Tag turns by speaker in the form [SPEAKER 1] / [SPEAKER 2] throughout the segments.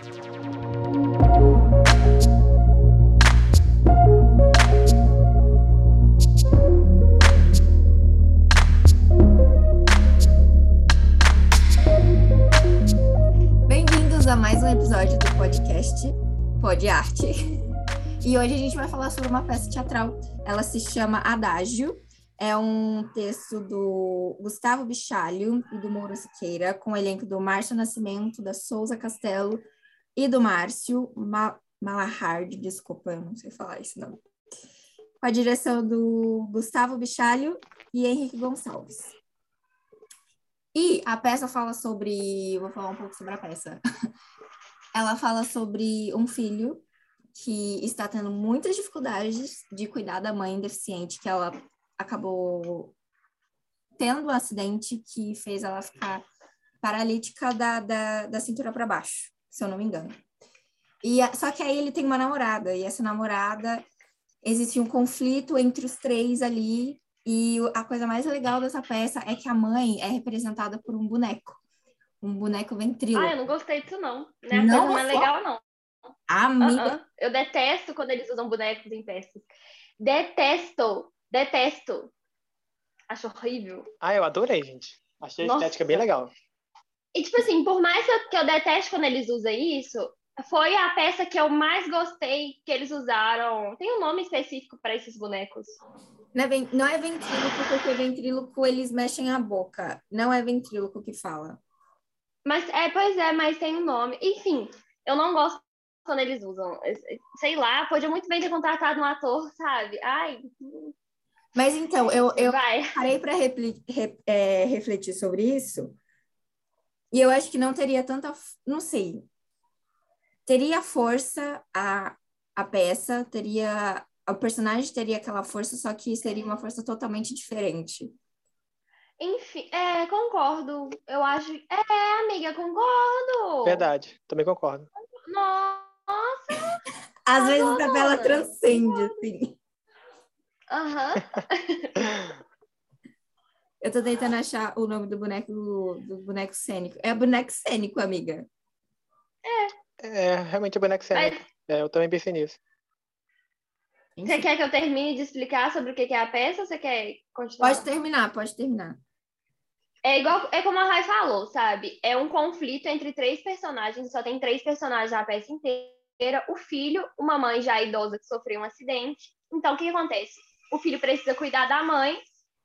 [SPEAKER 1] Bem-vindos a mais um episódio do podcast Pod Arte. E hoje a gente vai falar sobre uma peça teatral. Ela se chama Adágio. É um texto do Gustavo Bichalho e do Moura Siqueira, com o elenco do Márcio Nascimento, da Souza Castelo e do Márcio Ma Malahard, desculpa, eu não sei falar isso não. Com a direção do Gustavo Bichalho e Henrique Gonçalves. E a peça fala sobre. Vou falar um pouco sobre a peça. Ela fala sobre um filho que está tendo muitas dificuldades de cuidar da mãe deficiente, que ela acabou tendo um acidente que fez ela ficar paralítica da, da, da cintura para baixo, se eu não me engano. E só que aí ele tem uma namorada, e essa namorada existe um conflito entre os três ali, e a coisa mais legal dessa peça é que a mãe é representada por um boneco, um boneco ventríloco.
[SPEAKER 2] Ah, eu não gostei disso não. Não é a
[SPEAKER 1] Não
[SPEAKER 2] coisa mais
[SPEAKER 1] gostou?
[SPEAKER 2] legal não.
[SPEAKER 1] Amiga,
[SPEAKER 2] Uh-uh. Eu detesto quando eles usam bonecos em peças. Detesto, detesto. Acho horrível.
[SPEAKER 3] Ah, eu adorei, gente. Achei a
[SPEAKER 2] Nossa.
[SPEAKER 3] estética bem legal.
[SPEAKER 2] E, tipo assim, por mais que eu, que eu deteste quando eles usam isso, foi a peça que eu mais gostei que eles usaram. Tem um nome específico para esses bonecos.
[SPEAKER 1] não é, ven- não é ventríloco, porque ventríloco eles mexem a boca. Não é ventríloco que fala.
[SPEAKER 2] Mas, é, pois é, mas tem um nome. Enfim, eu não gosto quando eles usam. Sei lá, podia muito bem ter contratado um ator, sabe? Ai,
[SPEAKER 1] Mas então, eu, eu
[SPEAKER 2] vai.
[SPEAKER 1] parei para refletir sobre isso, e eu acho que não teria tanta. Não sei. Teria força a, a peça, teria. O personagem teria aquela força, só que seria uma força totalmente diferente.
[SPEAKER 2] Enfim, é, concordo. Eu acho. É, amiga, concordo.
[SPEAKER 3] Verdade, também concordo.
[SPEAKER 2] Nossa!
[SPEAKER 1] Às vezes a
[SPEAKER 2] não.
[SPEAKER 1] transcende, assim.
[SPEAKER 2] Aham.
[SPEAKER 1] Eu tô tentando achar o nome do boneco do boneco cênico. É boneco cênico, amiga.
[SPEAKER 3] É, realmente é boneco cênico. É, eu também pensei nisso.
[SPEAKER 2] Você quer que eu termine de explicar sobre o que é a peça ou você quer continuar?
[SPEAKER 1] Pode terminar, pode terminar.
[SPEAKER 2] É igual, é como a Rai falou, sabe? É um conflito entre três personagens, só tem três personagens na peça inteira: o filho, uma mãe já idosa que sofreu um acidente. Então, o que acontece? O filho precisa cuidar da mãe,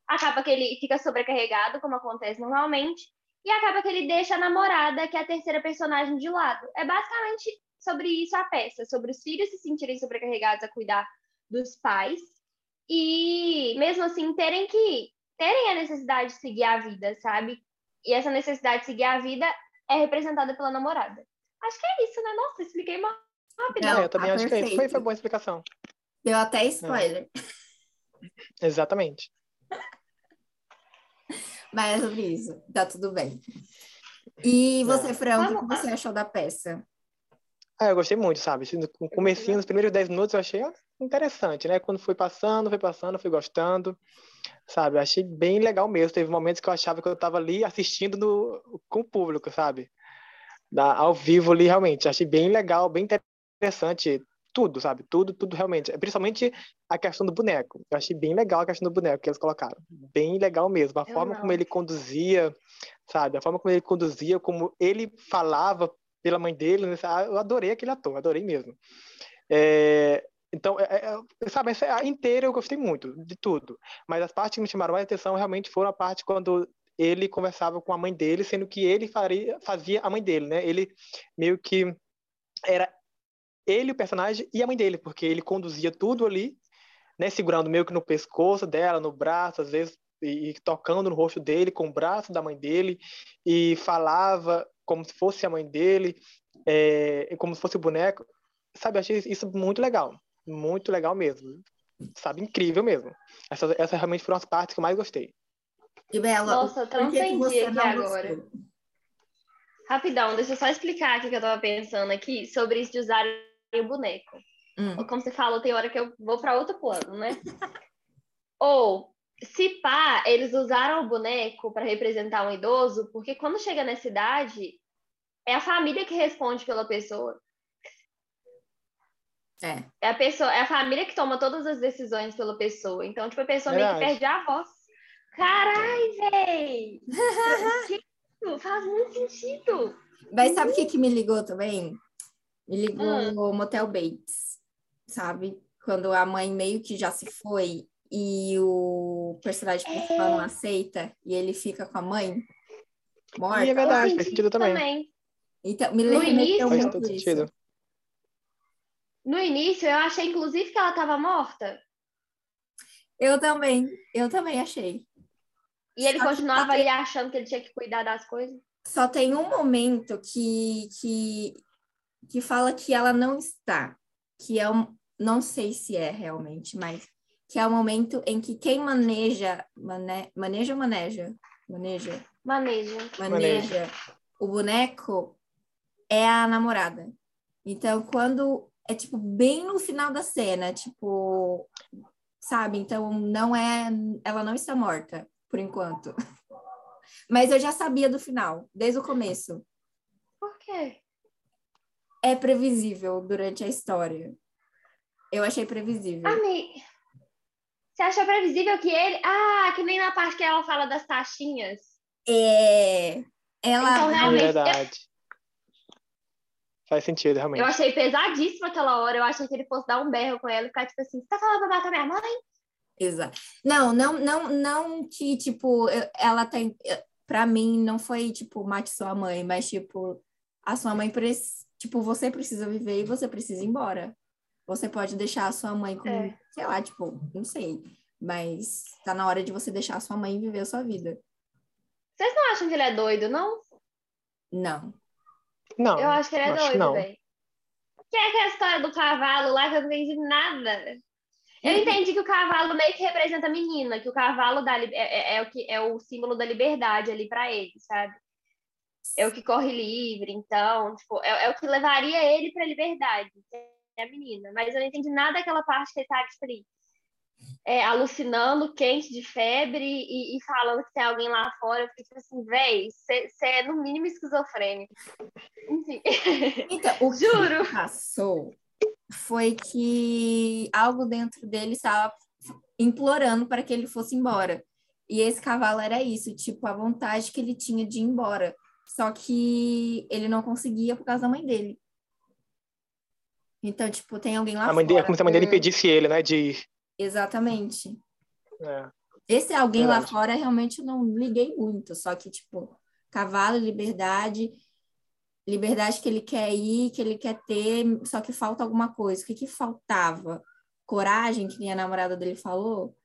[SPEAKER 2] acaba que ele fica sobrecarregado, como acontece normalmente, e acaba que ele deixa a namorada, que é a terceira personagem, de lado. É basicamente sobre isso a peça, sobre os filhos se sentirem sobrecarregados a cuidar dos pais e mesmo assim terem que terem a necessidade de seguir a vida, sabe? E essa necessidade de seguir a vida é representada pela namorada. Acho que é isso, né? Nossa, expliquei mais rápido.
[SPEAKER 1] Não,
[SPEAKER 3] é, eu também
[SPEAKER 1] tá
[SPEAKER 3] acho que é isso. Foi,
[SPEAKER 1] perfeito.
[SPEAKER 3] foi boa explicação.
[SPEAKER 1] Deu até spoiler.
[SPEAKER 3] Exatamente.
[SPEAKER 1] Mas é sobre isso. Tá tudo bem. E você,
[SPEAKER 3] É.
[SPEAKER 1] Fran, o que você achou da peça?
[SPEAKER 3] Ah, eu gostei muito, sabe? Assim, No comecinho, nos primeiros 10 minutos, eu achei interessante, né? Quando foi passando, foi passando, fui gostando, sabe? Eu achei bem legal mesmo. Teve momentos que eu achava que eu estava ali assistindo no, com o público, sabe? Da, ao vivo ali, realmente. Achei bem legal, bem interessante. Tudo, sabe? Tudo, tudo realmente. Principalmente a questão do boneco. Eu achei bem legal a questão do boneco que eles colocaram. Bem legal mesmo. A
[SPEAKER 2] Eu
[SPEAKER 3] forma
[SPEAKER 2] não.
[SPEAKER 3] como ele conduzia, sabe? A forma como ele conduzia, como ele falava pela mãe dele, né? Ah, eu adorei aquele ator, adorei mesmo. É, então, é, é, sabe, essa inteira eu gostei muito de tudo, mas as partes que me chamaram mais atenção realmente foram a parte quando ele conversava com a mãe dele, sendo que ele faria, fazia a mãe dele, né? Ele meio que era ele o personagem e a mãe dele, porque ele conduzia tudo ali, né? Segurando meio que no pescoço dela, no braço, às vezes e, e tocando no rosto dele com o braço da mãe dele e falava como se fosse a mãe dele, é, como se fosse o boneco. Sabe, eu achei isso muito legal. Muito legal mesmo. Sabe, incrível mesmo. Essas, essas realmente foram as partes que eu mais gostei.
[SPEAKER 1] E Bela,
[SPEAKER 2] Nossa,
[SPEAKER 1] que que
[SPEAKER 2] transcendi
[SPEAKER 1] você
[SPEAKER 2] aqui
[SPEAKER 1] não
[SPEAKER 2] agora.
[SPEAKER 1] gostou?
[SPEAKER 2] Rapidão, deixa eu só explicar aqui que eu tava pensando aqui sobre isso de usarem o boneco.
[SPEAKER 1] Hum.
[SPEAKER 2] Como você falou, tem hora que eu vou para outro plano, né? Ou, se pá, eles usaram o boneco para representar um idoso, porque quando chega nessa idade, é a família que responde pela pessoa.
[SPEAKER 1] É.
[SPEAKER 2] É a pessoa, é a família que toma todas as decisões pela pessoa. Então, tipo, a pessoa meio que
[SPEAKER 3] Verdade.
[SPEAKER 2] perde a voz. Carai, véi! Sentido, Faz muito sentido.
[SPEAKER 1] Mas sabe o que, que me ligou também? Me ligou
[SPEAKER 2] Ah.
[SPEAKER 1] o Motel Bates, sabe? Quando a mãe meio que já se foi e o personagem principal não aceita e ele fica com a mãe morta.
[SPEAKER 3] E é verdade, faz sentido também.
[SPEAKER 2] também.
[SPEAKER 1] Então, me
[SPEAKER 2] No início-
[SPEAKER 3] Faz todo sentido.
[SPEAKER 2] No início, eu achei, inclusive, que ela tava morta.
[SPEAKER 1] Eu também, eu também achei.
[SPEAKER 2] E ele
[SPEAKER 1] Só
[SPEAKER 2] continuava
[SPEAKER 1] tem-
[SPEAKER 2] ali achando que ele tinha que cuidar das coisas.
[SPEAKER 1] Só tem um momento que, que, que fala que ela não está, que é um, não sei se é realmente, mas que é o momento em que quem maneja, mane, maneja ou maneja? Maneja,
[SPEAKER 2] Manejo.
[SPEAKER 1] maneja o boneco é a namorada. Então, quando é tipo bem no final da cena, tipo, sabe? Então, não é, ela não está morta por enquanto. Mas eu já sabia do final, desde o começo.
[SPEAKER 2] Por quê?
[SPEAKER 1] É previsível durante a história. Eu achei previsível.
[SPEAKER 2] Ami, você achou previsível que ele. Ah, que nem na parte que ela fala das taxinhas.
[SPEAKER 1] É. Ela.
[SPEAKER 2] Então,
[SPEAKER 3] É
[SPEAKER 2] realmente,
[SPEAKER 3] verdade. Faz sentido, realmente.
[SPEAKER 2] Eu achei pesadíssimo aquela hora. Eu achei que ele fosse dar um berro com ela e ficar tipo assim: você tá falando pra matar minha mãe?
[SPEAKER 1] Exato. Não, não, não, não que, tipo, eu- ela tem. Pra mim, não foi, tipo, mate sua mãe, mas, tipo, a sua mãe, prec- tipo, você precisa viver e você precisa ir embora. Você pode deixar a sua mãe com,
[SPEAKER 2] É.
[SPEAKER 1] sei lá, tipo, não sei. Mas tá na hora de você deixar a sua mãe viver a sua vida.
[SPEAKER 2] Vocês não acham que ele é doido, não?
[SPEAKER 1] Não.
[SPEAKER 3] Não,
[SPEAKER 2] Eu acho que ele é
[SPEAKER 3] acho que
[SPEAKER 2] doido,
[SPEAKER 3] não.
[SPEAKER 2] velho. Que é aquela história do cavalo lá que eu não entendi nada. Eu entendi que o cavalo meio que representa a menina, que o cavalo dá, é, é- é o que é o símbolo da liberdade ali pra ele, sabe? É o que corre livre, então, tipo, é, é o que levaria ele pra liberdade, que é a menina. Mas eu não entendi nada daquela parte que ele tá, tipo, é, alucinando, quente de febre e, e falando que tem alguém lá fora. Eu fiquei tipo assim, véi, você é no mínimo esquizofrênico. Enfim.
[SPEAKER 1] Então, o
[SPEAKER 2] Juro.
[SPEAKER 1] que passou foi que algo dentro dele estava implorando para que ele fosse embora. E esse cavalo era isso, tipo, a vontade que ele tinha de ir embora. Só que ele não conseguia por causa da mãe dele. Então, tipo, tem alguém lá
[SPEAKER 3] A mãe dele, é
[SPEAKER 1] fora.
[SPEAKER 3] como se a mãe dele impedisse ele, né? De ir.
[SPEAKER 1] Exatamente.
[SPEAKER 3] É.
[SPEAKER 1] Esse alguém lá
[SPEAKER 3] Verdade.
[SPEAKER 1] fora realmente eu não liguei muito, só que, tipo, cavalo, liberdade, liberdade que ele quer ir, que ele quer ter, só que falta alguma coisa. O que que faltava? Coragem, que nem a namorada dele falou?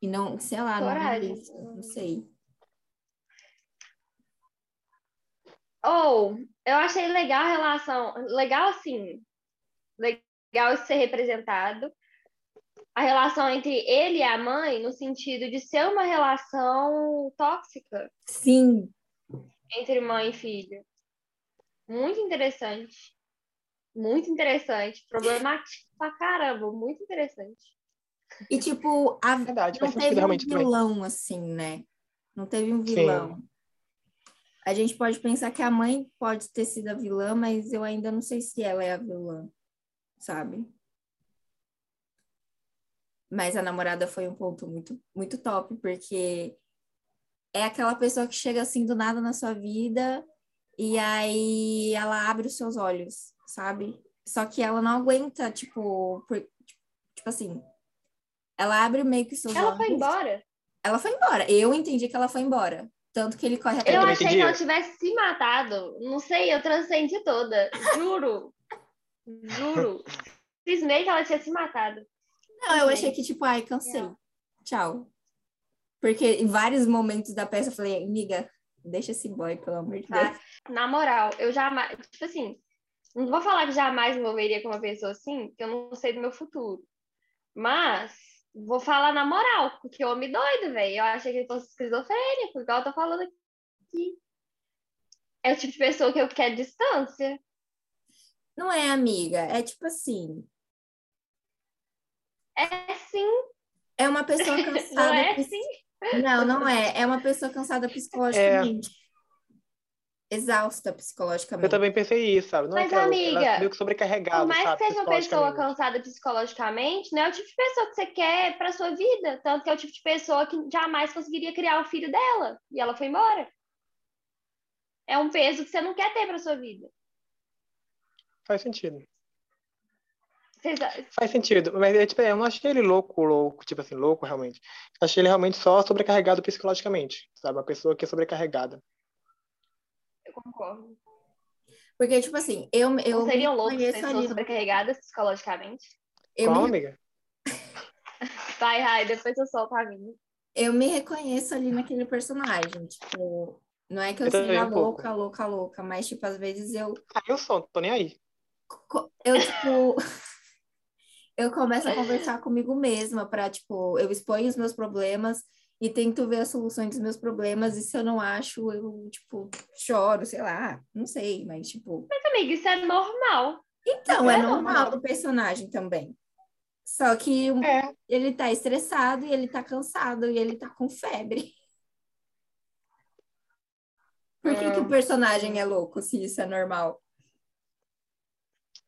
[SPEAKER 1] E não, sei lá, não,
[SPEAKER 2] Coragem.
[SPEAKER 1] isso, não sei.
[SPEAKER 2] Ou, eu achei legal a relação, legal assim, legal isso ser representado. A relação entre ele e a mãe, no sentido de ser uma relação tóxica
[SPEAKER 1] Sim,
[SPEAKER 2] entre mãe e filho. Muito interessante. Muito interessante. Problemático pra caramba. Muito interessante.
[SPEAKER 1] e tipo, a,
[SPEAKER 3] Verdade,
[SPEAKER 1] não teve um
[SPEAKER 3] realmente também.
[SPEAKER 1] vilão assim, né? Não teve um
[SPEAKER 3] Sim.
[SPEAKER 1] A gente pode pensar que a mãe pode ter sido a vilã, mas eu ainda não sei se ela é a vilã, sabe? Mas a namorada foi um ponto muito, muito top, porque é aquela pessoa que chega assim do nada na sua vida e aí ela abre os seus olhos, sabe? Só que ela não aguenta, tipo, por- tipo assim, ela abre meio que os seus
[SPEAKER 2] Ela
[SPEAKER 1] olhos.
[SPEAKER 2] foi embora.
[SPEAKER 1] Ela foi embora. Eu entendi que ela foi embora. Tanto que ele corre atrás
[SPEAKER 2] Eu
[SPEAKER 3] também
[SPEAKER 2] achei
[SPEAKER 3] entendi.
[SPEAKER 2] que ela tivesse se matado. Não sei, eu transcendi toda. Juro. Juro. Cismei que ela tinha se matado.
[SPEAKER 1] Não, eu achei que, tipo, ai, cansei. Tchau. Porque em vários momentos da peça eu falei, amiga, deixa esse boy, pelo amor de
[SPEAKER 2] Tá?
[SPEAKER 1] Deus.
[SPEAKER 2] Na moral, eu jamais. Tipo assim, não vou falar que jamais me envolveria com uma pessoa assim, que eu não sei do meu futuro. Mas, vou falar na moral, porque homem doido, velho. Eu achei que ele fosse esquizofrênico, igual eu tô falando aqui. É o tipo de pessoa que eu quero distância.
[SPEAKER 1] Não é, amiga. É tipo assim,
[SPEAKER 2] É sim,
[SPEAKER 1] é uma pessoa
[SPEAKER 2] não
[SPEAKER 1] cansada.
[SPEAKER 2] é
[SPEAKER 1] pis-
[SPEAKER 2] sim.
[SPEAKER 1] Não, não é. É uma pessoa cansada psicologicamente. Exausta psicologicamente.
[SPEAKER 3] Eu também pensei isso, sabe? Não
[SPEAKER 2] Mas,
[SPEAKER 3] é que ela,
[SPEAKER 2] amiga,
[SPEAKER 3] ela meio que sobrecarregada,
[SPEAKER 2] Por mais
[SPEAKER 3] sabe?
[SPEAKER 2] que seja uma pessoa
[SPEAKER 3] psicologicamente.
[SPEAKER 2] cansada psicologicamente, não é o tipo de pessoa que você quer pra sua vida. Tanto que é o tipo de pessoa que jamais conseguiria criar o filho dela. E ela foi embora. É um peso que você não quer ter pra sua vida.
[SPEAKER 3] Faz sentido.
[SPEAKER 2] Vocês-
[SPEAKER 3] Faz sentido. Mas é, tipo, eu não achei ele louco, louco, tipo assim, louco realmente. Achei ele realmente só sobrecarregado psicologicamente, sabe? Uma pessoa que é sobrecarregada.
[SPEAKER 2] Eu concordo.
[SPEAKER 1] Porque, tipo assim, eu, eu
[SPEAKER 2] Não seriam loucos pessoas
[SPEAKER 1] ali.
[SPEAKER 2] sobrecarregadas psicologicamente?
[SPEAKER 1] Eu
[SPEAKER 3] Qual,
[SPEAKER 1] me,
[SPEAKER 3] amiga?
[SPEAKER 2] Vai, Rai, depois eu solto a minha.
[SPEAKER 1] eu me reconheço ali naquele personagem. Tipo, não é que eu,
[SPEAKER 3] Eu
[SPEAKER 1] seja
[SPEAKER 3] um pouco.
[SPEAKER 1] louca, louca, louca, mas, tipo, às vezes eu
[SPEAKER 3] Ah, eu sou, não tô nem aí.
[SPEAKER 1] eu, tipo, eu começo a conversar comigo mesma para, tipo, eu exponho os meus problemas e tento ver as soluções dos meus problemas, e se eu não acho, eu, tipo, choro, sei lá, não sei, mas, tipo,
[SPEAKER 2] Mas, amiga, isso é normal.
[SPEAKER 1] então, é
[SPEAKER 2] É
[SPEAKER 1] normal
[SPEAKER 2] normal.
[SPEAKER 1] do personagem também. Só que um-
[SPEAKER 3] É,
[SPEAKER 1] ele tá estressado e ele tá cansado e ele tá com febre. Por que, que o personagem é louco se isso é normal?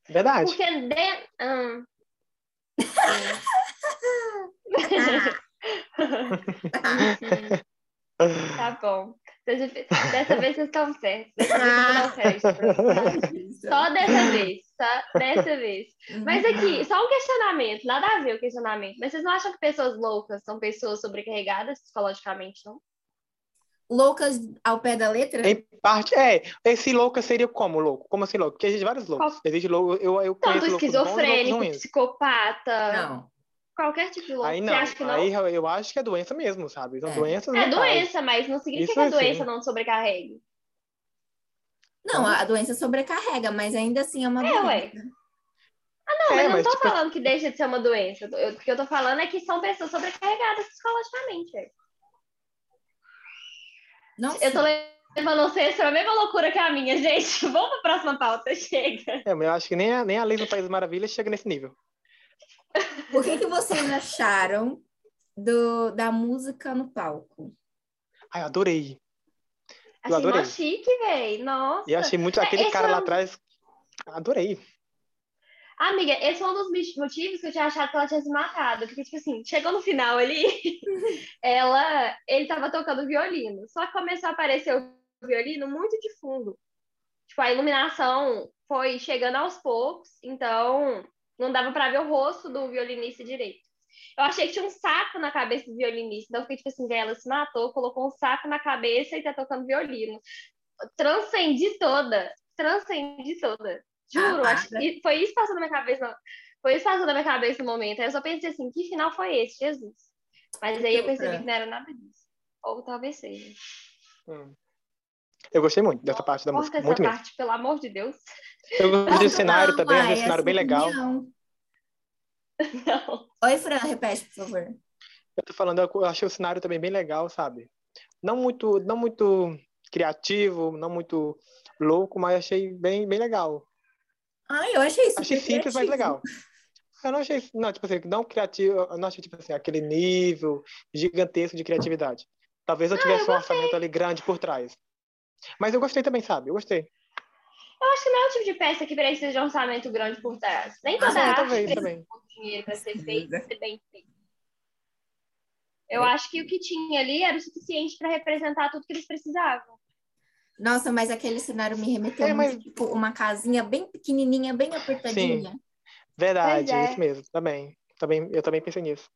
[SPEAKER 3] verdade.
[SPEAKER 2] Porque de... hum. Enfim, tá bom. Dessa vez vocês estão certos. Dessa vez. Só dessa vez, tá? Dessa vez. Mas aqui, só um questionamento, nada a ver o questionamento. Mas vocês não acham que pessoas loucas são pessoas sobrecarregadas psicologicamente, não?
[SPEAKER 1] Loucas ao pé da letra?
[SPEAKER 3] Em parte, é. Esse louco seria como louco? Como assim louco? Porque existe vários loucos.
[SPEAKER 2] Qual-
[SPEAKER 3] Existe louco, eu, eu
[SPEAKER 2] Tanto
[SPEAKER 3] conheço loucos bons loucos
[SPEAKER 2] esquizofrênico,
[SPEAKER 3] ruins.
[SPEAKER 2] psicopata,
[SPEAKER 1] Não.
[SPEAKER 2] Qualquer tipo de louco.
[SPEAKER 3] Aí
[SPEAKER 2] Você
[SPEAKER 3] não,
[SPEAKER 2] acha que não?
[SPEAKER 3] aí eu eu acho que é doença mesmo, sabe? São
[SPEAKER 1] É.
[SPEAKER 3] doenças
[SPEAKER 2] É
[SPEAKER 3] mentais.
[SPEAKER 2] doença, mas não significa
[SPEAKER 3] Isso
[SPEAKER 2] que a
[SPEAKER 3] sim.
[SPEAKER 2] doença não sobrecarregue.
[SPEAKER 1] Não, a doença sobrecarrega, mas ainda assim é uma
[SPEAKER 2] É, ué.
[SPEAKER 1] doença.
[SPEAKER 2] Ah, não,
[SPEAKER 3] É,
[SPEAKER 2] mas eu não
[SPEAKER 3] mas,
[SPEAKER 2] tô
[SPEAKER 3] tipo-
[SPEAKER 2] falando que deixa de ser uma doença. Eu- O que eu tô falando é que são pessoas sobrecarregadas psicologicamente.
[SPEAKER 1] Não
[SPEAKER 2] Eu tô
[SPEAKER 1] sei.
[SPEAKER 2] levando vocês pra mesma loucura que a minha, gente. Vamos pra próxima pauta, chega.
[SPEAKER 3] É, mas eu acho que nem a, nem a Alice no País das Maravilhas chega nesse nível.
[SPEAKER 1] O que, que vocês acharam do, da música no palco?
[SPEAKER 3] Ai, eu adorei. Eu
[SPEAKER 2] Achei mó
[SPEAKER 3] adorei.
[SPEAKER 2] chique, velho. Nossa.
[SPEAKER 3] E eu achei muito
[SPEAKER 2] É,
[SPEAKER 3] aquele
[SPEAKER 2] esse
[SPEAKER 3] cara
[SPEAKER 2] é
[SPEAKER 3] lá atrás. Adorei.
[SPEAKER 2] Amiga, esse foi um dos motivos que eu tinha achado que ela tinha se matado. Porque, tipo assim, chegou no final ali, ela, ele tava tocando violino. Só que começou a aparecer o violino muito de fundo. Tipo, a iluminação foi chegando aos poucos, então não dava pra ver o rosto do violinista direito. Eu achei que tinha um saco na cabeça do violinista. Então eu fiquei tipo assim, "Véi, ela se matou, colocou um saco na cabeça e tá tocando violino. Transcendi toda. Transcendi toda. Juro,
[SPEAKER 1] Ah,
[SPEAKER 2] acho
[SPEAKER 1] para.
[SPEAKER 2] que foi isso que passou na minha cabeça. Foi isso que passou na minha cabeça no momento. Aí eu só pensei assim, que final foi esse, Jesus? Mas aí eu percebi
[SPEAKER 1] Fran?
[SPEAKER 2] que não era nada disso. Ou talvez seja.
[SPEAKER 3] Hum. Eu gostei muito dessa parte da
[SPEAKER 2] Corta
[SPEAKER 3] música.
[SPEAKER 2] essa
[SPEAKER 3] Muito mesmo.
[SPEAKER 2] parte, pelo amor de Deus.
[SPEAKER 3] Eu gostei do cenário
[SPEAKER 1] Não,
[SPEAKER 3] também, achei
[SPEAKER 1] ai,
[SPEAKER 3] o cenário
[SPEAKER 1] é
[SPEAKER 3] bem
[SPEAKER 1] sua
[SPEAKER 3] legal.
[SPEAKER 2] Não.
[SPEAKER 1] Oi, Fran, repete, por favor.
[SPEAKER 3] Eu tô falando, eu achei o cenário também bem legal, sabe? Não muito, não muito criativo, não muito louco, mas achei bem, bem legal.
[SPEAKER 1] Ai, eu achei isso.
[SPEAKER 3] Achei simples, mas legal. Eu não achei, não, tipo assim, não criativo, eu não achei, tipo assim, aquele nível gigantesco de criatividade. Talvez eu tivesse um orçamento ali grande por trás. Mas eu gostei também, sabe? Eu gostei.
[SPEAKER 2] Eu acho que não é o tipo de peça que precisa de um orçamento grande por trás. Nem
[SPEAKER 1] Ah,
[SPEAKER 2] toda
[SPEAKER 1] sim,
[SPEAKER 2] arte
[SPEAKER 3] também,
[SPEAKER 2] precisa
[SPEAKER 3] também.
[SPEAKER 2] de muito dinheiro para ser feita e ser bem feita. Eu acho que o que tinha ali era o suficiente para representar tudo que eles precisavam.
[SPEAKER 1] Nossa, mas aquele cenário me remeteu
[SPEAKER 3] É,
[SPEAKER 1] muito,
[SPEAKER 3] mas-
[SPEAKER 1] tipo, uma casinha bem pequenininha, bem apertadinha.
[SPEAKER 3] Verdade,
[SPEAKER 2] Pois é.
[SPEAKER 3] isso mesmo, também. também. Eu também pensei nisso.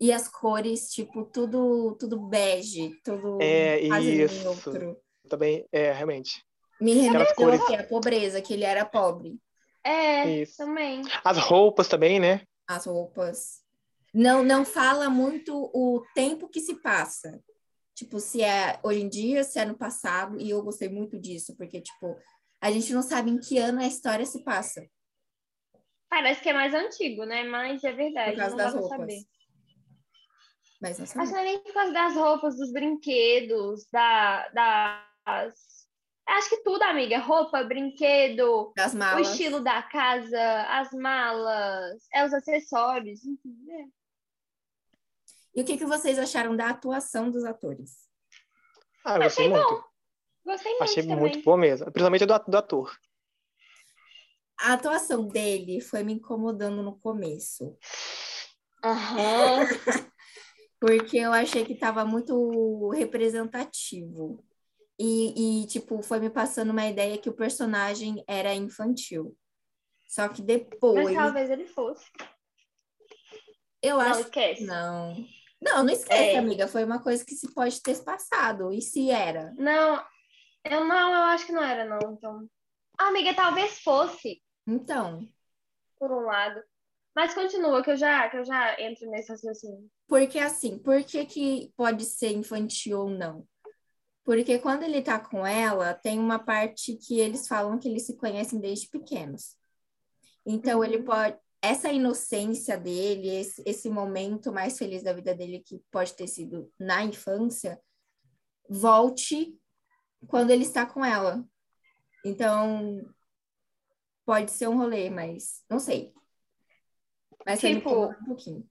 [SPEAKER 1] E as cores, tipo, tudo, tudo bege, tudo
[SPEAKER 3] É,
[SPEAKER 1] quase
[SPEAKER 3] isso.
[SPEAKER 1] neutro.
[SPEAKER 3] Também, é, realmente.
[SPEAKER 1] Me remeteu
[SPEAKER 3] cores.
[SPEAKER 1] aqui a pobreza, que ele era pobre.
[SPEAKER 2] É,
[SPEAKER 3] Isso.
[SPEAKER 2] também.
[SPEAKER 3] As roupas também, né?
[SPEAKER 1] As roupas. Não, não fala muito o tempo que se passa. Tipo, se é hoje em dia, se é no passado. E eu gostei muito disso, porque, tipo, a gente não sabe em que ano a história se passa.
[SPEAKER 2] Parece que é mais antigo, né? Mas é verdade,
[SPEAKER 1] Por causa
[SPEAKER 2] não
[SPEAKER 1] das roupas.
[SPEAKER 2] saber.
[SPEAKER 1] Mas não
[SPEAKER 2] Acho que
[SPEAKER 1] sabe.
[SPEAKER 2] não é nem por causa das roupas, dos brinquedos, da, das... Acho que tudo, amiga. Roupa, brinquedo, o estilo da casa, as malas, é os acessórios, enfim. é.
[SPEAKER 1] E o que, que vocês acharam da atuação dos atores?
[SPEAKER 3] Ah, eu gostei
[SPEAKER 2] Achei
[SPEAKER 3] muito.
[SPEAKER 2] Gostei muito
[SPEAKER 3] Achei
[SPEAKER 2] também.
[SPEAKER 3] muito boa mesmo. Principalmente do, do ator.
[SPEAKER 1] A atuação dele foi me incomodando no começo.
[SPEAKER 2] Aham.
[SPEAKER 1] Porque eu achei que estava muito representativo. E, e, tipo, foi me passando uma ideia que o personagem era infantil. Só que
[SPEAKER 2] Mas
[SPEAKER 1] depois,
[SPEAKER 2] talvez ele fosse.
[SPEAKER 1] eu
[SPEAKER 2] Não,
[SPEAKER 1] acho
[SPEAKER 2] esquece.
[SPEAKER 1] Não. Não, não esquece,
[SPEAKER 2] É.
[SPEAKER 1] amiga. Foi uma coisa que se pode ter passado. E se era?
[SPEAKER 2] Não, eu não, eu acho que não era, não. Então. Ah, amiga, talvez fosse,
[SPEAKER 1] Então,
[SPEAKER 2] por um lado. Mas continua, que eu já, que eu já entro nesse raciocínio.
[SPEAKER 1] porque assim, por que, que pode ser infantil ou não? Porque quando ele tá com ela, tem uma parte que eles falam que eles se conhecem desde pequenos. Então, ele
[SPEAKER 2] Uhum.
[SPEAKER 1] pode. Essa inocência dele, esse, esse momento mais feliz da vida dele, que pode ter sido na infância, volte quando ele está com ela. Então, pode ser um rolê, mas não sei. Mas
[SPEAKER 2] Tipo,
[SPEAKER 1] um pouquinho.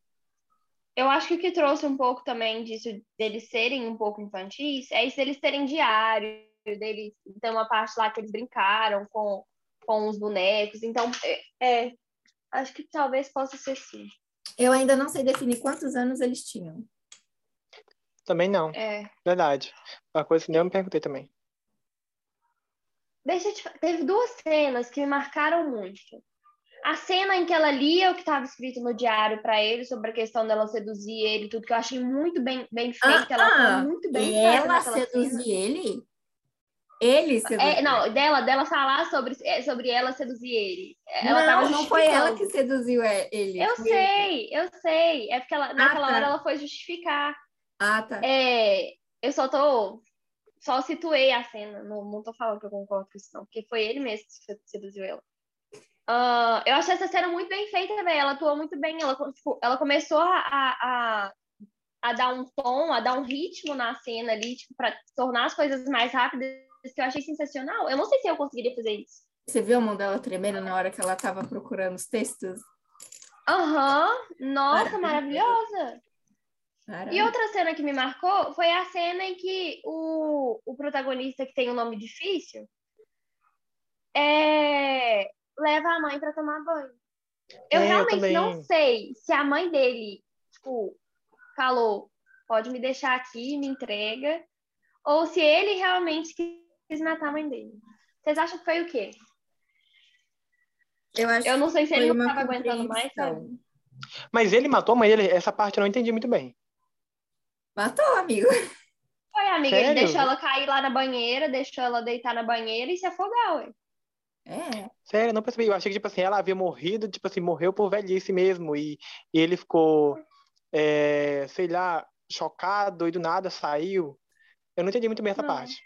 [SPEAKER 2] Eu acho que o que trouxe um pouco também disso, deles serem um pouco infantis, é isso deles terem diário, deles tem uma parte lá que eles brincaram com, com os bonecos. Então, é, é, acho que talvez possa ser sim.
[SPEAKER 1] Eu ainda não sei definir quantos anos eles tinham.
[SPEAKER 3] Também não,
[SPEAKER 2] É.
[SPEAKER 3] verdade. Uma coisa que nem eu me perguntei também.
[SPEAKER 2] Deixa eu te... Teve duas cenas que me marcaram muito. A cena em que ela lia o que estava escrito no diário para ele sobre a questão dela seduzir ele, tudo que eu achei muito bem, bem feito. ela
[SPEAKER 1] Ah,
[SPEAKER 2] foi muito bem
[SPEAKER 1] ela
[SPEAKER 2] naquela cena.
[SPEAKER 1] seduzir ele? Ele seduzir
[SPEAKER 2] É, não, dela, dela falar sobre, é, sobre ela seduzir ele. Ela
[SPEAKER 1] não, não foi ela que seduziu é, ele.
[SPEAKER 2] Eu sei, eu sei. É porque ela, naquela
[SPEAKER 1] tá.
[SPEAKER 2] hora ela foi justificar.
[SPEAKER 1] Ah, tá.
[SPEAKER 2] É, eu só tô. Só situei a cena. Não, não tô falando que eu concordo com isso, não. Porque foi ele mesmo que seduziu ela. Ah, eu achei essa cena muito bem feita, velho. Ela atuou muito bem. Ela, tipo, ela começou a, a, a dar um tom, a dar um ritmo na cena ali, tipo, pra tornar as coisas mais rápidas, que eu achei sensacional. Eu não sei se eu conseguiria fazer isso.
[SPEAKER 1] Você viu a mão dela tremendo na hora que ela tava procurando os textos?
[SPEAKER 2] Aham, nossa,
[SPEAKER 1] Maravilhoso.
[SPEAKER 2] maravilhosa.
[SPEAKER 1] Caramba.
[SPEAKER 2] E outra cena que me marcou foi a cena em que o, o protagonista, que tem um nome difícil, é, leva a mãe para tomar banho. Eu
[SPEAKER 3] É, eu
[SPEAKER 2] realmente
[SPEAKER 3] também.
[SPEAKER 2] não sei se a mãe dele, tipo, falou, pode me deixar aqui, me entrega, ou se ele realmente quis matar a mãe dele. Vocês acham que foi o quê?
[SPEAKER 1] Eu acho
[SPEAKER 2] Eu não sei se ele não estava aguentando mais, sabe?
[SPEAKER 3] Mas ele matou a mãe dele? Essa parte eu não entendi muito bem.
[SPEAKER 1] Matou, amigo.
[SPEAKER 2] Foi, amiga, ele
[SPEAKER 3] Sério?
[SPEAKER 2] deixou ela cair lá na banheira, deixou ela deitar na banheira e se afogar, ué.
[SPEAKER 1] É.
[SPEAKER 3] Sério, eu não percebi. Eu achei que, tipo assim, ela havia morrido, tipo assim, morreu por velhice mesmo. E, e ele ficou, é, sei lá, chocado e do nada saiu. Eu não entendi muito bem essa
[SPEAKER 2] Não.
[SPEAKER 3] parte.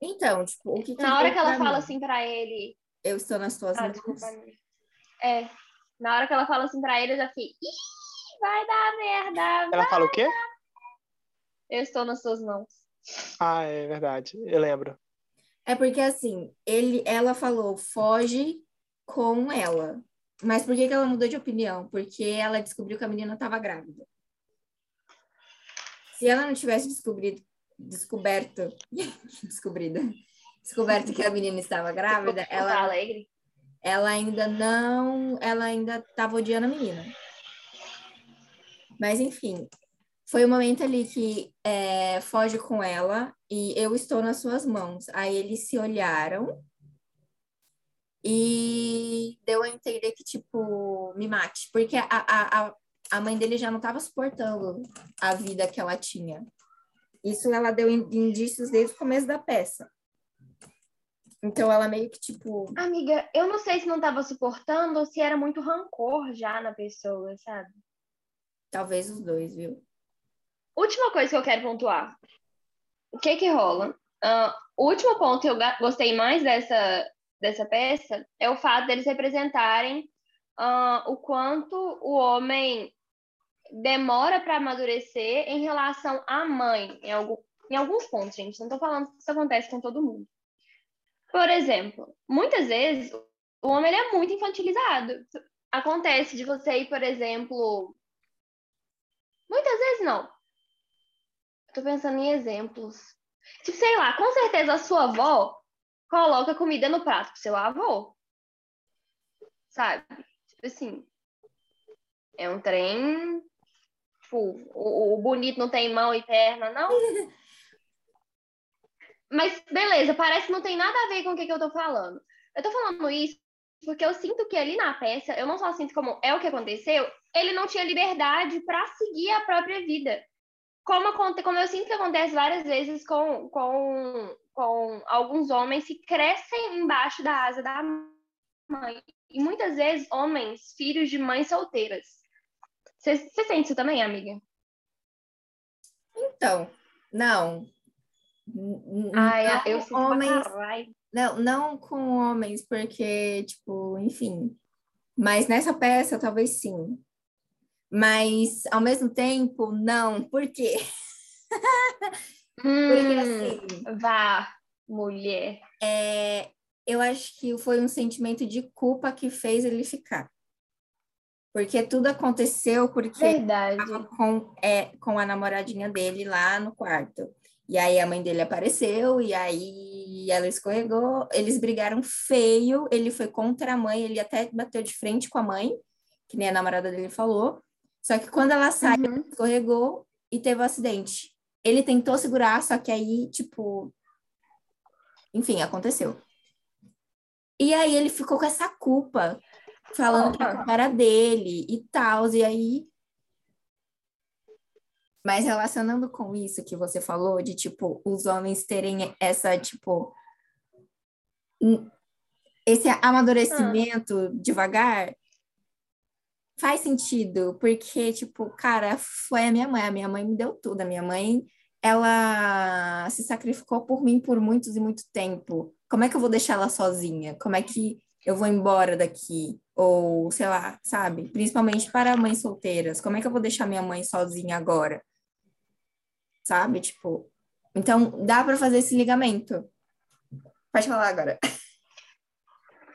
[SPEAKER 1] Então, tipo, o que, que
[SPEAKER 2] Na hora que ela fala
[SPEAKER 1] mim?
[SPEAKER 2] assim pra ele.
[SPEAKER 1] Eu estou nas tuas
[SPEAKER 2] Ah,
[SPEAKER 1] mãos.
[SPEAKER 2] É. Na hora que ela fala assim pra ele, eu já fiquei. Ih, vai dar merda.
[SPEAKER 3] Ela fala o quê?
[SPEAKER 2] Eu estou nas suas mãos.
[SPEAKER 3] Ah, é verdade. Eu lembro.
[SPEAKER 1] É porque assim, ele, ela falou, foge com ela. Mas por que, que ela mudou de opinião? Porque ela descobriu que a menina estava grávida. Se ela não tivesse descobrido, descoberto, descobrido, descoberto que a menina estava grávida, ela,
[SPEAKER 2] alegre.
[SPEAKER 1] ela ainda não, ela ainda estava odiando a menina. Mas enfim, foi o momento ali que é, foge com ela e eu estou nas suas mãos. Aí eles se olharam e deu a entender que, tipo, me mate. Porque a, a, a, a mãe dele já não estava suportando a vida que ela tinha. Isso ela deu in- indícios desde o começo da peça. Então ela meio que, tipo,
[SPEAKER 2] Amiga, eu não sei se não tava suportando ou se era muito rancor já na pessoa, sabe?
[SPEAKER 1] talvez os dois, viu?
[SPEAKER 2] Última coisa que eu quero pontuar. O que que rola? Ah, o último ponto que eu gostei mais dessa, dessa peça é o fato deles representarem ah, o quanto o homem demora para amadurecer em relação à mãe, em, algum, em alguns pontos, gente. Não tô falando que isso acontece com todo mundo. Por exemplo, muitas vezes o homem é muito infantilizado. Acontece de você ir, por exemplo. Muitas vezes não. Tô pensando em exemplos. Tipo, sei lá, com certeza a sua avó coloca comida no prato pro seu avô. Sabe? Tipo assim. É um trem. Tipo, o, o bonito não tem mão e perna, não? Mas beleza, parece que não tem nada a ver com o que, que eu tô falando. Eu tô falando isso porque eu sinto que ali na peça, eu não só sinto como é o que aconteceu, ele não tinha liberdade para seguir a própria vida. Como, como eu sinto que acontece várias vezes com, com, com alguns homens que crescem embaixo da asa da mãe. E muitas vezes homens, filhos de mães solteiras. Você sente isso também, amiga?
[SPEAKER 1] Então, não.
[SPEAKER 2] Ai, não, eu sinto
[SPEAKER 1] homens, não, não com homens, porque, tipo, enfim. Mas nessa peça, talvez sim. Mas, ao mesmo tempo, não. Por quê?
[SPEAKER 2] Hum, porque, assim... Vá, mulher.
[SPEAKER 1] É, eu acho que foi um sentimento de culpa que fez ele ficar. Porque tudo aconteceu porque
[SPEAKER 2] Verdade.
[SPEAKER 1] com, é, com a namoradinha dele lá no quarto. E aí a mãe dele apareceu, e aí ela escorregou, eles brigaram feio, ele foi contra a mãe, ele até bateu de frente com a mãe, que nem a namorada dele falou. Só que quando ela saiu, uhum. escorregou e teve um acidente. Ele tentou segurar, só que aí, tipo. Enfim, aconteceu. E aí ele ficou com essa culpa, falando que a culpa era dele e tal. E aí mas relacionando com isso que você falou, de tipo, os homens terem essa, tipo, esse amadurecimento ah. devagar, faz sentido, porque, tipo, cara, foi a minha mãe, a minha mãe me deu tudo, a minha mãe, ela se sacrificou por mim por muitos e muito tempo. Como é que eu vou deixar ela sozinha? Como é que eu vou embora daqui? Ou, sei lá, sabe? Principalmente para mães solteiras. Como é que eu vou deixar minha mãe sozinha agora? sabe? Tipo, então dá para fazer esse ligamento. Pode falar agora.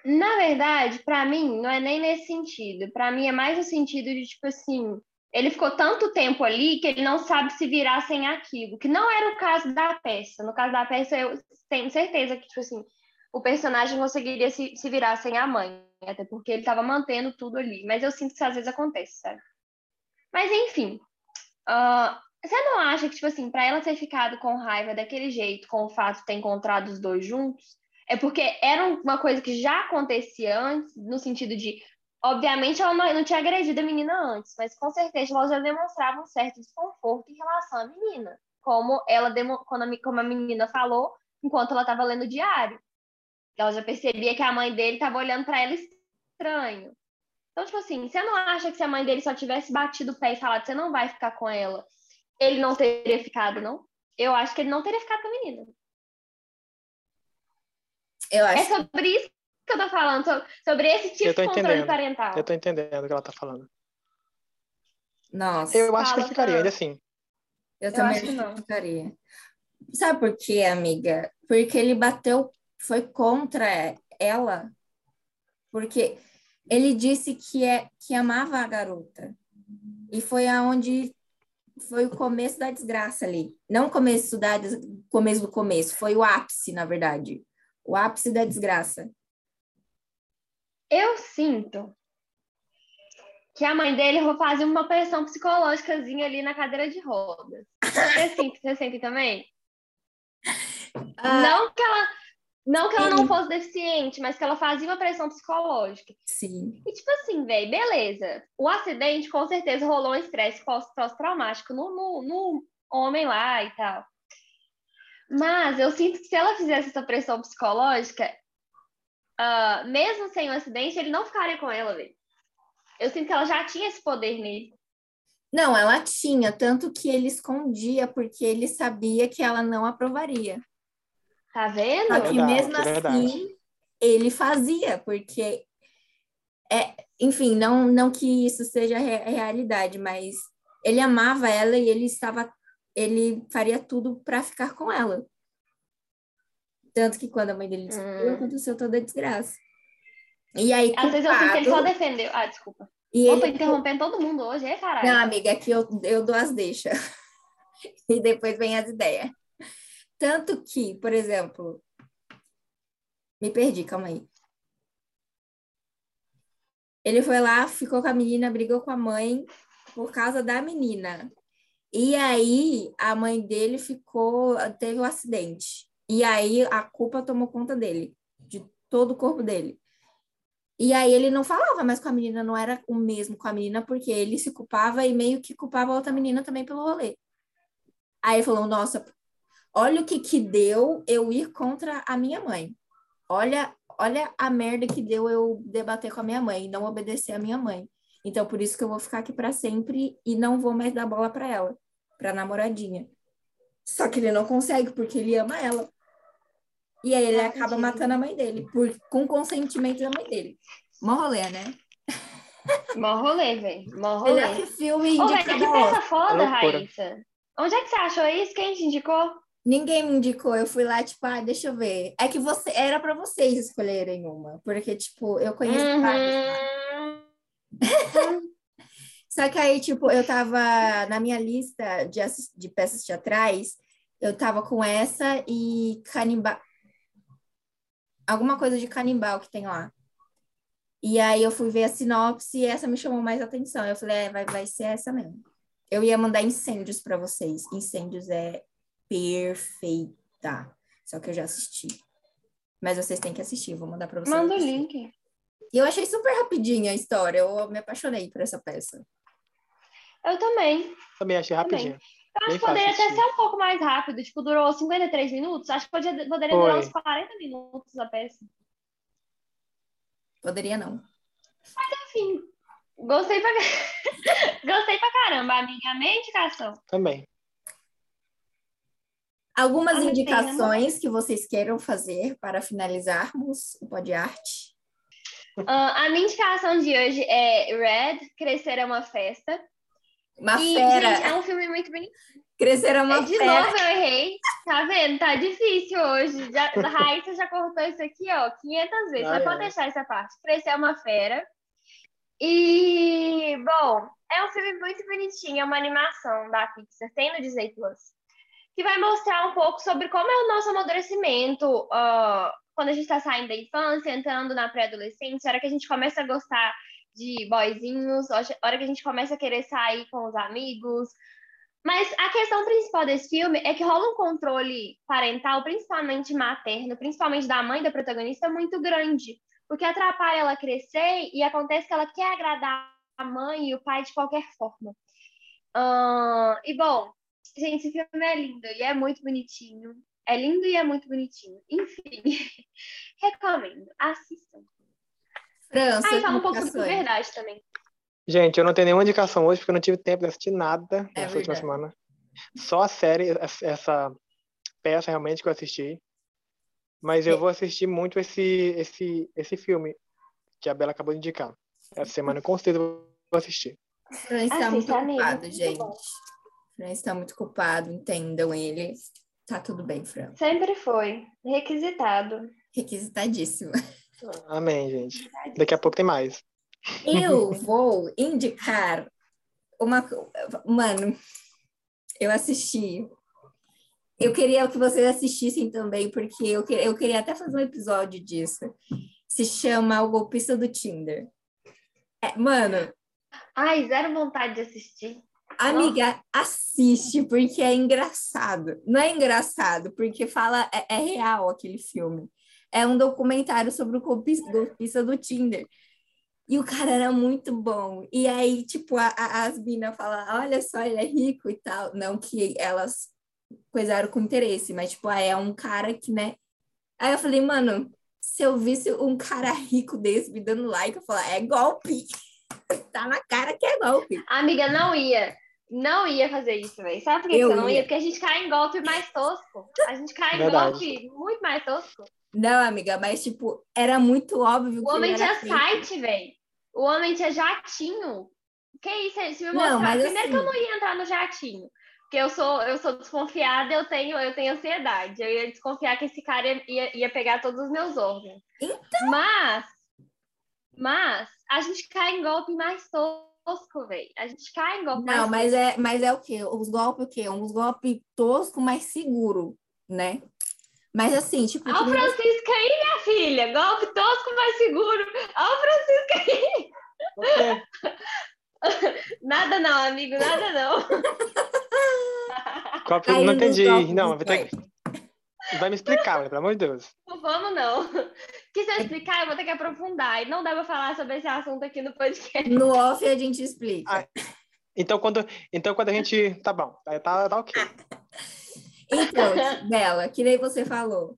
[SPEAKER 2] Na verdade, para mim, não é nem nesse sentido. Para mim é mais no sentido de tipo assim, ele ficou tanto tempo ali que ele não sabe se virar sem aquilo, que não era o caso da peça. No caso da peça, eu tenho certeza que tipo assim, o personagem conseguiria se, se virar sem a mãe, até porque ele estava mantendo tudo ali. Mas eu sinto que às vezes acontece, sabe? Mas enfim, uh, você não acha que, tipo assim, pra ela ter ficado com raiva daquele jeito, com o fato de ter encontrado os dois juntos, é porque era uma coisa que já acontecia antes, no sentido de, obviamente, ela não, não tinha agredido a menina antes, mas com certeza ela já demonstrava um certo desconforto em relação à menina, como ela quando a, como a menina falou enquanto ela estava lendo o diário. Ela já percebia que a mãe dele estava olhando para ela estranho. Então, tipo assim, você não acha que se a mãe dele só tivesse batido o pé e falado, você não vai ficar com ela, ele não teria ficado, não? Eu acho que ele não teria ficado com a menina.
[SPEAKER 1] Eu acho...
[SPEAKER 2] É sobre isso que eu tô falando, sobre esse tipo de controle
[SPEAKER 3] entendendo.
[SPEAKER 2] parental.
[SPEAKER 3] Eu tô entendendo o que ela tá falando.
[SPEAKER 1] Nossa.
[SPEAKER 3] Eu acho que ele ficaria, ainda assim.
[SPEAKER 1] Eu, eu também acho que não. ficaria. Sabe por quê, amiga? Porque ele bateu, foi contra ela. Porque ele disse que, é, que amava a garota. E foi aonde foi o começo da desgraça ali. Não o começo da começo do começo, foi o ápice, na verdade. O ápice da desgraça.
[SPEAKER 2] Eu sinto que a mãe dele fazer uma pressão psicológicazinha ali na cadeira de rodas. Você sente, você sente também? Ah, não que ela não que ela Sim. não fosse deficiente, mas que ela fazia uma pressão psicológica.
[SPEAKER 1] Sim.
[SPEAKER 2] E tipo assim, velho, beleza. O acidente com certeza rolou um estresse pós-traumático no, no, no homem lá e tal. Mas eu sinto que se ela fizesse essa pressão psicológica, uh, mesmo sem o acidente, ele não ficaria com ela, velho. Eu sinto que ela já tinha esse poder nele.
[SPEAKER 1] Não, ela tinha, tanto que ele escondia, porque ele sabia que ela não aprovaria.
[SPEAKER 2] Tá vendo?
[SPEAKER 1] Só que mesmo assim, ele fazia, porque é, enfim, não, não que isso seja re realidade, mas ele amava ela e ele estava, ele faria tudo para ficar com ela. Tanto que quando a mãe dele descobriu, hum. aconteceu toda a desgraça. E aí,
[SPEAKER 2] Às vezes eu sinto que ele só defendeu. Ah, desculpa. E eu ele... tô interrompendo todo mundo hoje, é caralho.
[SPEAKER 1] Não, amiga, aqui eu, eu dou as deixas. e depois vem as ideias. Tanto que, por exemplo, me perdi, calma aí. Ele foi lá, ficou com a menina, brigou com a mãe por causa da menina. E aí a mãe dele ficou, teve um acidente. E aí a culpa tomou conta dele, de todo o corpo dele. E aí ele não falava mais com a menina, não era o mesmo com a menina, porque ele se culpava e meio que culpava a outra menina também pelo rolê. Aí ele falou: Nossa, olha o que que deu eu ir contra a minha mãe. Olha, olha a merda que deu eu debater com a minha mãe e não obedecer a minha mãe. Então por isso que eu vou ficar aqui para sempre e não vou mais dar bola para ela, para namoradinha. Só que ele não consegue porque ele ama ela. E aí ele ah, acaba matando a mãe dele, por, com consentimento da mãe dele. Mó rolê, né?
[SPEAKER 2] Mó rolê, velho. Mó rolê.
[SPEAKER 1] Melhor que filme
[SPEAKER 2] Ô, velho, que peça foda, Raíssa. Onde é que você achou isso? Quem te indicou?
[SPEAKER 1] Ninguém me indicou, eu fui lá, tipo, ah, deixa eu ver. É que você era para vocês escolherem uma, porque, tipo, eu conheço uhum. várias. Só que aí, tipo, eu tava na minha lista de, de peças teatrais, eu tava com essa e Canibal alguma coisa de canibal que tem lá. E aí eu fui ver a sinopse e essa me chamou mais atenção. Eu falei, é, vai, vai ser essa mesmo. Eu ia mandar incêndios para vocês. Incêndios é perfeita. Só que eu já assisti. Mas vocês têm que assistir, vou mandar para vocês.
[SPEAKER 2] Manda o link.
[SPEAKER 1] E eu achei super rapidinha a história. Eu me apaixonei por essa peça.
[SPEAKER 2] Eu também.
[SPEAKER 3] Também achei rapidinha. Também.
[SPEAKER 2] Eu acho que poderia até ser um pouco mais rápido. Tipo, durou 53 minutos. Acho que podia, poderia durar uns 40 minutos a peça.
[SPEAKER 1] Poderia não.
[SPEAKER 2] Mas enfim, gostei pra, gostei pra caramba, amiga. Amei indicação.
[SPEAKER 3] Também.
[SPEAKER 1] Algumas ah, indicações que vocês queiram fazer para finalizarmos o Pod Arte?
[SPEAKER 2] Uh, a minha indicação de hoje é Red, Crescer é uma Festa.
[SPEAKER 1] Uma e, fera.
[SPEAKER 2] Gente, é um filme muito bonito.
[SPEAKER 1] Crescer é uma
[SPEAKER 2] de
[SPEAKER 1] fera.
[SPEAKER 2] novo eu errei. Tá vendo? Tá difícil hoje. Já, a Raíssa já cortou isso aqui, ó, 500 vezes. Ah, Mas é. pode deixar essa parte. Crescer é uma fera. E, bom, é um filme muito bonitinho. É uma animação da Pixar. Tem no Disney Plus. Que vai mostrar um pouco sobre como é o nosso amadurecimento uh, quando a gente está saindo da infância, entrando na pré-adolescência, a hora que a gente começa a gostar de boyzinhos, hora que a gente começa a querer sair com os amigos. Mas a questão principal desse filme é que rola um controle parental, principalmente materno, principalmente da mãe da protagonista, muito grande. Porque atrapalha ela crescer e acontece que ela quer agradar a mãe e o pai de qualquer forma. Uh, e bom, gente, esse filme é lindo e é muito bonitinho. É lindo e é muito bonitinho. Enfim, recomendo. Assistam.
[SPEAKER 1] França.
[SPEAKER 2] Ah, e fala um pouco sobre verdade também.
[SPEAKER 3] Gente, eu não tenho nenhuma indicação hoje, porque eu não tive tempo de assistir nada é nessa última semana. Só a série, essa peça realmente que eu assisti. Mas eu vou assistir muito esse, esse, esse filme que a Bela acabou de indicar. Essa semana com certeza eu vou assistir.
[SPEAKER 1] Fran está muito culpado, gente. Fran está muito culpado, entendam ele. Tá tudo bem, Fran.
[SPEAKER 2] Sempre foi. Requisitado.
[SPEAKER 1] Requisitadíssimo.
[SPEAKER 3] Amém, gente. Daqui a pouco tem mais.
[SPEAKER 1] Eu vou indicar uma. Mano, eu assisti. Eu queria que vocês assistissem também, porque eu, que... eu queria até fazer um episódio disso. Se chama O Golpista do Tinder. É, mano.
[SPEAKER 2] Ai, zero vontade de assistir.
[SPEAKER 1] Amiga, Nossa. assiste, porque é engraçado. Não é engraçado, porque fala, é, é real aquele filme é um documentário sobre o golpista, do Tinder. E o cara era muito bom. E aí, tipo, a, a, as minas falam, olha só, ele é rico e tal. Não que elas coisaram com interesse, mas, tipo, ah, é um cara que, né? Aí eu falei, mano, se eu visse um cara rico desse me dando like, eu falava, é golpe. tá na cara que é golpe.
[SPEAKER 2] Amiga, não ia. Não ia fazer isso, velho. Sabe por que eu você não ia? Porque a gente cai em golpe mais tosco. A gente cai em golpe muito mais tosco.
[SPEAKER 1] Não, amiga, mas, tipo, era muito óbvio
[SPEAKER 2] o que. O homem tinha feito. site, velho. O homem tinha jatinho. Que isso? Se me
[SPEAKER 1] não, mas
[SPEAKER 2] Primeiro
[SPEAKER 1] assim...
[SPEAKER 2] que eu não ia entrar no jatinho. Porque eu sou, eu sou desconfiada, eu tenho, eu tenho ansiedade. Eu ia desconfiar que esse cara ia, ia pegar todos os meus órgãos.
[SPEAKER 1] Então...
[SPEAKER 2] Mas, mas, a gente cai em golpe mais tosco, velho. A gente cai em golpe
[SPEAKER 1] Não,
[SPEAKER 2] mais
[SPEAKER 1] mas tosco. é, mas é o quê? Os golpes o quê? Uns golpes tosco, mas seguro né? Mas assim, tipo.
[SPEAKER 2] Olha o Francisco aí, minha filha. Golpe tosco, mais seguro. Olha o Francisco aí. nada não, amigo, nada não.
[SPEAKER 3] Qual que... Não entendi. Não, vai ter... Vai me explicar, pelo amor de Deus.
[SPEAKER 2] Não vamos, não. Que se eu explicar, eu vou ter que aprofundar. E não dá pra falar sobre esse assunto aqui no podcast.
[SPEAKER 1] No off a gente explica. Ah,
[SPEAKER 3] então, quando, então, quando a gente. Tá bom, tá, tá ok.
[SPEAKER 1] Então, Bela, que nem você falou.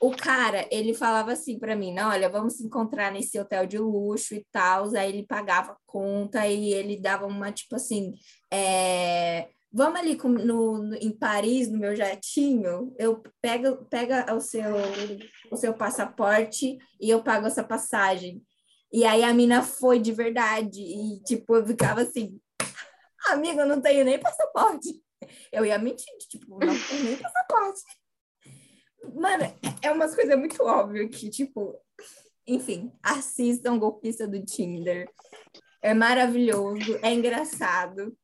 [SPEAKER 1] O cara, ele falava assim para mim, não, olha, vamos se encontrar nesse hotel de luxo e tal. Aí ele pagava conta e ele dava uma, tipo assim, é, vamos ali com, no, no, em Paris, no meu jatinho, eu pego pega o seu, o seu passaporte e eu pago essa passagem. E aí a mina foi de verdade e, tipo, eu ficava assim, amigo, eu não tenho nem passaporte. Eu ia mentir, tipo, não tenho nem passaporte. Mano, é umas coisas muito óbvias que, tipo, enfim, assistam Golpista do Tinder. É maravilhoso, é engraçado.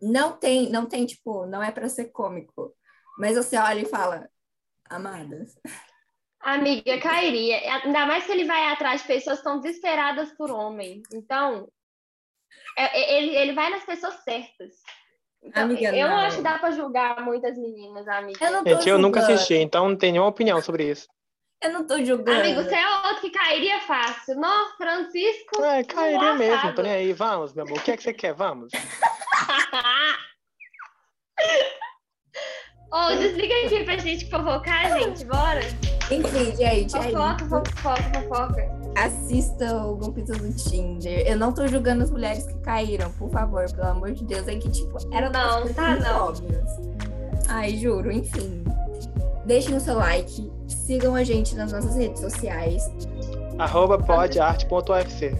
[SPEAKER 1] Não tem, não tem, tipo, não é para ser cômico. Mas você olha e fala, amadas.
[SPEAKER 2] Amiga, cairia. Ainda mais que ele vai atrás de pessoas que estão desesperadas por homem. Então, é, é, ele, ele vai nas pessoas certas. Então, amiga, eu não. acho que dá pra julgar muitas meninas, amiga.
[SPEAKER 3] Eu, Gente, eu nunca assisti, então não tenho nenhuma opinião sobre isso.
[SPEAKER 1] Eu não tô julgando.
[SPEAKER 2] Amigo, você é outro que cairia fácil. Não, Francisco.
[SPEAKER 3] É, cairia mesmo, tô nem aí. Vamos, meu amor. O que é que você quer? Vamos.
[SPEAKER 2] Ô, oh, desliga aqui pra gente fofocar, gente. Bora.
[SPEAKER 1] Enfim, gente.
[SPEAKER 2] Fofoca, é fofoca, fofoca.
[SPEAKER 1] Assista o Golpista do Tinder. Eu não tô julgando as mulheres que caíram, por favor, pelo amor de Deus. É que, tipo, era
[SPEAKER 2] Não, tá não. Óbvias.
[SPEAKER 1] Ai, juro, enfim. Deixem o seu like, sigam a gente nas nossas redes sociais.
[SPEAKER 3] Arroba podarte.ufc.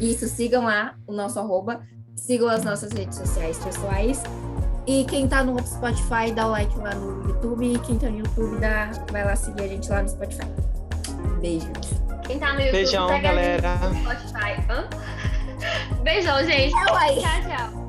[SPEAKER 1] Isso, sigam lá o nosso arroba, sigam as nossas redes sociais pessoais. E quem tá no Spotify, dá o like lá no YouTube. E quem tá no YouTube, dá, vai lá seguir a gente lá no Spotify. Beijos.
[SPEAKER 2] Quem tá no YouTube,
[SPEAKER 3] Beijão, galera.
[SPEAKER 2] Spotify. Hã? Beijão, gente. Tchau, tchau.